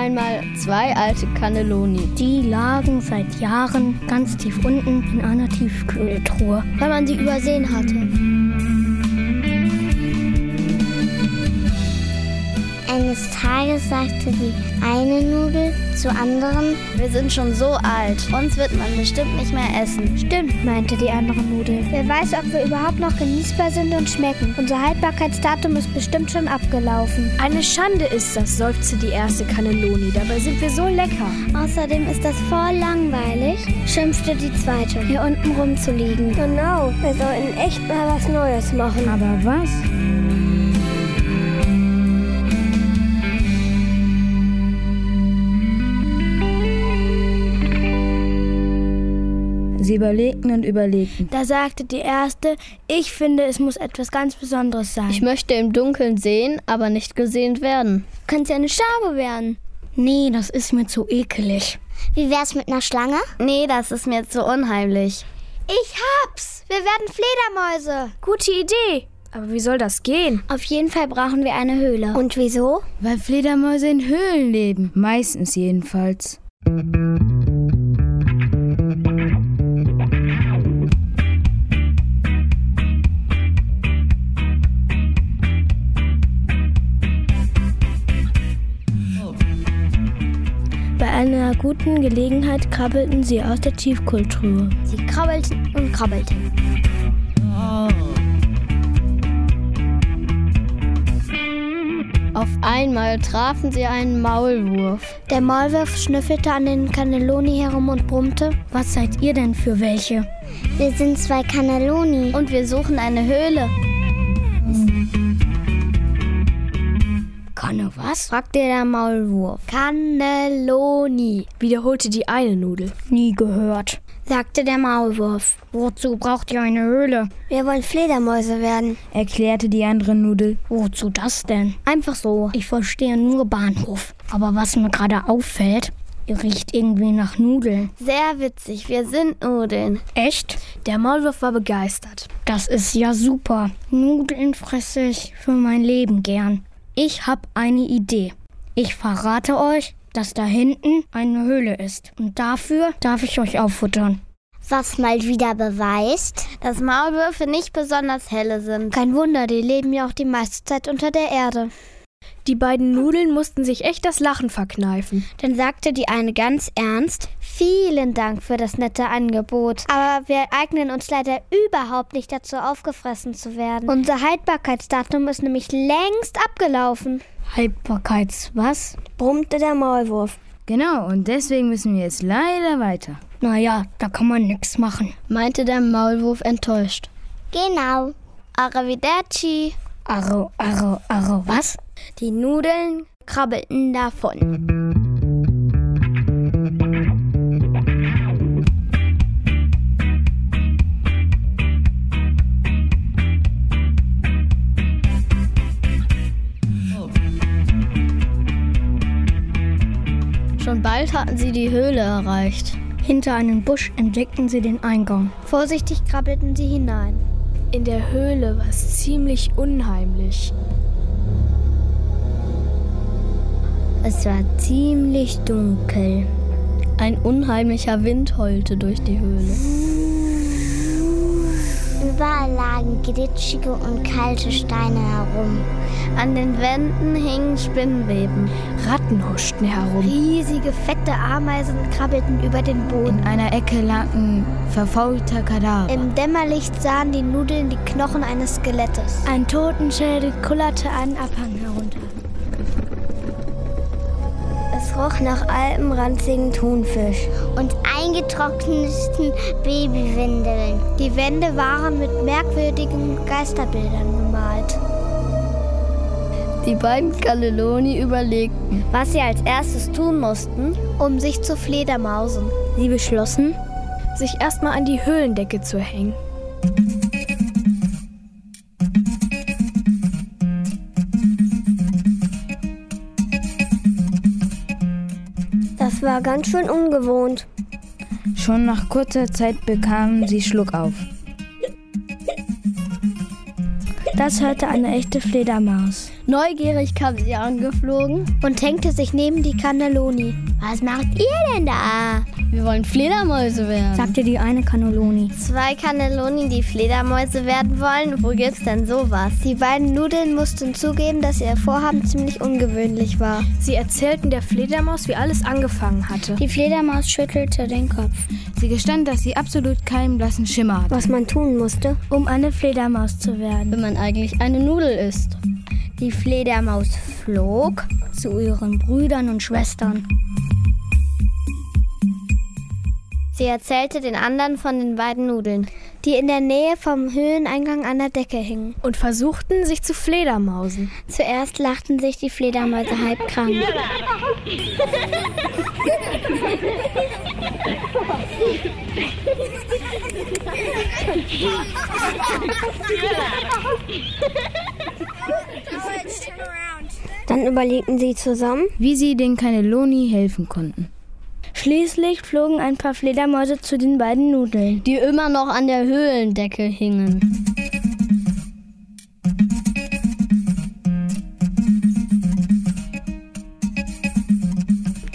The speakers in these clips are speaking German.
Einmal zwei alte Cannelloni. Die lagen seit Jahren ganz tief unten in einer Tiefkühltruhe, weil man sie übersehen hatte. Eines Tages sagte die eine Nudel zur anderen, wir sind schon so alt, uns wird man bestimmt nicht mehr essen. Stimmt, meinte die andere Nudel. Wer weiß, ob wir überhaupt noch genießbar sind und schmecken. Unser Haltbarkeitsdatum ist bestimmt schon abgelaufen. Eine Schande ist das, seufzte die erste Cannelloni. Dabei sind wir so lecker. Außerdem ist das voll langweilig, schimpfte die zweite, hier unten rumzuliegen. Genau, wir sollten echt mal was Neues machen. Aber was? Sie überlegten und überlegten. Da sagte die erste, ich finde, es muss etwas ganz Besonderes sein. Ich möchte im Dunkeln sehen, aber nicht gesehen werden. Könnte ja eine Schabe werden. Nee, das ist mir zu ekelig. Wie wär's mit einer Schlange? Nee, das ist mir zu unheimlich. Ich hab's! Wir werden Fledermäuse. Gute Idee. Aber wie soll das gehen? Auf jeden Fall brauchen wir eine Höhle. Und wieso? Weil Fledermäuse in Höhlen leben. Meistens jedenfalls. Einer guten Gelegenheit krabbelten sie aus der Tiefkultur. Sie krabbelten und krabbelten. Auf einmal trafen sie einen Maulwurf. Der Maulwurf schnüffelte an den Cannelloni herum und brummte: Was seid ihr denn für welche? Wir sind zwei Cannelloni. Und wir suchen eine Höhle. Was? fragte der Maulwurf. Cannelloni, wiederholte die eine Nudel. Nie gehört, sagte der Maulwurf. Wozu braucht ihr eine Höhle? Wir wollen Fledermäuse werden, erklärte die andere Nudel. Wozu das denn? Einfach so. Ich verstehe nur Bahnhof. Aber was mir gerade auffällt, ihr riecht irgendwie nach Nudeln. Sehr witzig, wir sind Nudeln. Echt? Der Maulwurf war begeistert. Das ist ja super. Nudeln fresse ich für mein Leben gern. Ich habe eine Idee. Ich verrate euch, dass da hinten eine Höhle ist. Und dafür darf ich euch auffuttern. Was mal wieder beweist, dass Maulwürfe nicht besonders helle sind. Kein Wunder, die leben ja auch die meiste Zeit unter der Erde. Die beiden Nudeln mussten sich echt das Lachen verkneifen. Dann sagte die eine ganz ernst, vielen Dank für das nette Angebot. Aber wir eignen uns leider überhaupt nicht dazu, aufgefressen zu werden. Unser Haltbarkeitsdatum ist nämlich längst abgelaufen. Haltbarkeits was? brummte der Maulwurf. Genau, und deswegen müssen wir jetzt leider weiter. Naja, da kann man nichts machen, meinte der Maulwurf enttäuscht. Genau. Arrivederci. Arro, arro, arro, was? Die Nudeln krabbelten davon. Schon bald hatten sie die Höhle erreicht. Hinter einem Busch entdeckten sie den Eingang. Vorsichtig krabbelten sie hinein. In der Höhle war es ziemlich unheimlich. Es war ziemlich dunkel. Ein unheimlicher Wind heulte durch die Höhle. Überall lagen glitschige und kalte Steine herum. An den Wänden hingen Spinnweben. Ratten huschten herum. Riesige, fette Ameisen krabbelten über den Boden. In einer Ecke lag ein verfaulter Kadaver. Im Dämmerlicht sahen die Nudeln die Knochen eines Skelettes. Ein Totenschädel kullerte einen Abhang herunter. Roch nach altem, ranzigen Thunfisch. Und eingetrockneten Babywindeln. Die Wände waren mit merkwürdigen Geisterbildern bemalt. Die beiden Cannelloni überlegten, was sie als erstes tun mussten, um sich zu Fledermausen. Sie beschlossen, sich erstmal an die Höhlendecke zu hängen. Das war ganz schön ungewohnt. Schon nach kurzer Zeit bekamen sie Schluck auf. Das hörte eine echte Fledermaus. Neugierig kam sie angeflogen und hängte sich neben die Cannelloni. Was macht ihr denn da? Wir wollen Fledermäuse werden, sagte die eine Cannelloni. Zwei Cannelloni, die Fledermäuse werden wollen? Wo gibt's denn sowas? Die beiden Nudeln mussten zugeben, dass ihr Vorhaben ziemlich ungewöhnlich war. Sie erzählten der Fledermaus, wie alles angefangen hatte. Die Fledermaus schüttelte den Kopf. Sie gestand, dass sie absolut keinen blassen Schimmer hatte. Was man tun musste, um eine Fledermaus zu werden. Wenn man eigentlich eine Nudel ist. Die Fledermaus flog zu ihren Brüdern und Schwestern. Sie erzählte den anderen von den beiden Nudeln, die in der Nähe vom Höhleneingang an der Decke hingen. Und versuchten, sich zu Fledermausen. Zuerst lachten sich die Fledermäuse halb krank. Dann überlegten sie zusammen, wie sie den Cannelloni helfen konnten. Schließlich flogen ein paar Fledermäuse zu den beiden Nudeln, die immer noch an der Höhlendecke hingen.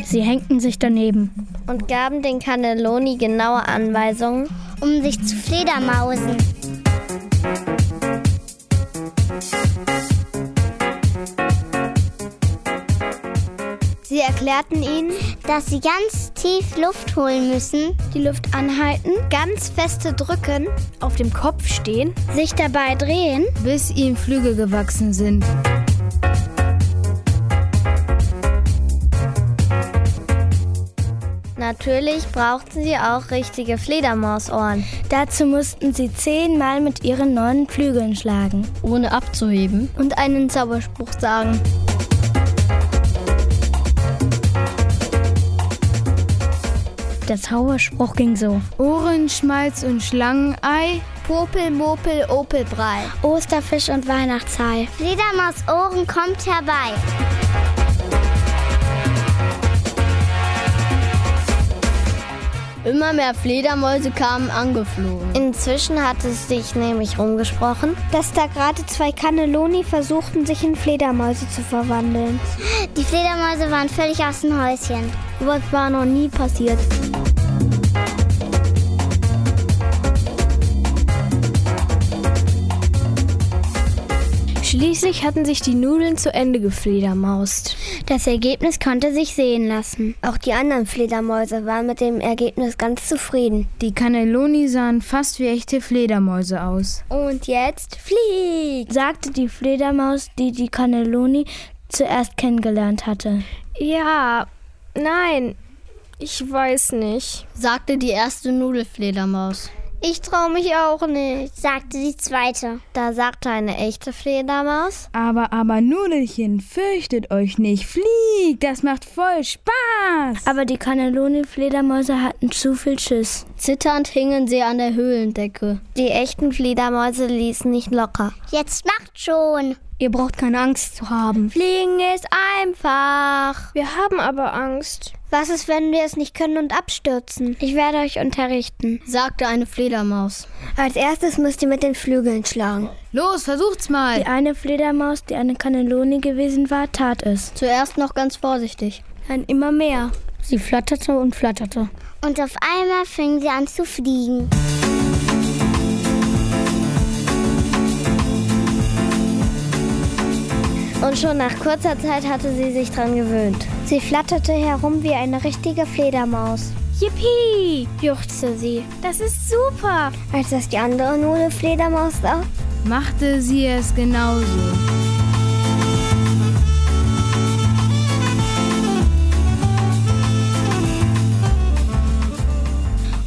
Sie hängten sich daneben und gaben den Cannelloni genaue Anweisungen, um sich zu Fledermausen. Erklärten ihnen, dass sie ganz tief Luft holen müssen, die Luft anhalten, ganz feste drücken, auf dem Kopf stehen, sich dabei drehen, bis ihnen Flügel gewachsen sind. Natürlich brauchten sie auch richtige Fledermausohren. Dazu mussten sie zehnmal mit ihren neuen Flügeln schlagen, ohne abzuheben, und einen Zauberspruch sagen. Der Zauberspruch ging so. Ohrenschmalz und Schlangenei. Popel, Mopel, Opelbrei. Osterfisch und Weihnachtshai. Fledermaus Ohren kommt herbei. Immer mehr Fledermäuse kamen angeflogen. Inzwischen hat es sich nämlich rumgesprochen, dass da gerade zwei Cannelloni versuchten, sich in Fledermäuse zu verwandeln. Die Fledermäuse waren völlig aus dem Häuschen. Was war noch nie passiert. Schließlich hatten sich die Nudeln zu Ende gefledermaust. Das Ergebnis konnte sich sehen lassen. Auch die anderen Fledermäuse waren mit dem Ergebnis ganz zufrieden. Die Cannelloni sahen fast wie echte Fledermäuse aus. Und jetzt flieg, sagte die Fledermaus, die die Cannelloni zuerst kennengelernt hatte. Ja, nein, ich weiß nicht, sagte die erste Nudelfledermaus. Ich traue mich auch nicht, sagte die zweite. Da sagte eine echte Fledermaus. Aber, aber Nudelchen, fürchtet euch nicht. Fliegt, das macht voll Spaß. Aber die Cannelloni-Fledermäuse hatten zu viel Schiss. Zitternd hingen sie an der Höhlendecke. Die echten Fledermäuse ließen nicht locker. Jetzt macht schon. Ihr braucht keine Angst zu haben. Fliegen ist einfach. Wir haben aber Angst. Was ist, wenn wir es nicht können und abstürzen? Ich werde euch unterrichten, sagte eine Fledermaus. Als erstes müsst ihr mit den Flügeln schlagen. Los, versucht's mal. Die eine Fledermaus, die eine Cannelloni gewesen war, tat es. Zuerst noch ganz vorsichtig. Dann immer mehr. Sie flatterte und flatterte. Und auf einmal fing sie an zu fliegen. Und schon nach kurzer Zeit hatte sie sich dran gewöhnt. Sie flatterte herum wie eine richtige Fledermaus. Yippie, juchzte sie. Das ist super. Als das die andere Nudelfledermaus sah, machte sie es genauso.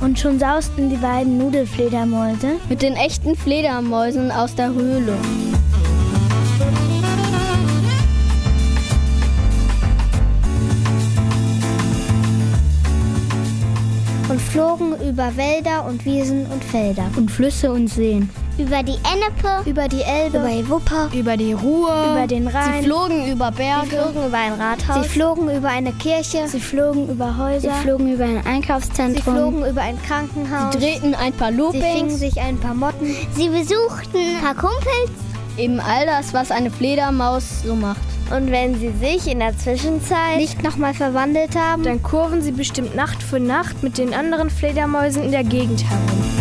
Und schon sausten die beiden Nudelfledermäuse mit den echten Fledermäusen aus der Höhle. Und flogen über Wälder und Wiesen und Felder. Und Flüsse und Seen. Über die Ennepe, über die Elbe, über die Wupper, über die Ruhr, über den Rhein. Sie flogen über Berge, sie flogen über ein Rathaus, sie flogen über eine Kirche, sie flogen über Häuser, sie flogen über ein Einkaufszentrum, sie flogen über ein Krankenhaus, sie drehten ein paar Loopings, sie fingen sich ein paar Motten, sie besuchten ein paar Kumpels. Eben all das, was eine Fledermaus so macht. Und wenn sie sich in der Zwischenzeit nicht nochmal verwandelt haben, dann kurven sie bestimmt Nacht für Nacht mit den anderen Fledermäusen in der Gegend herum.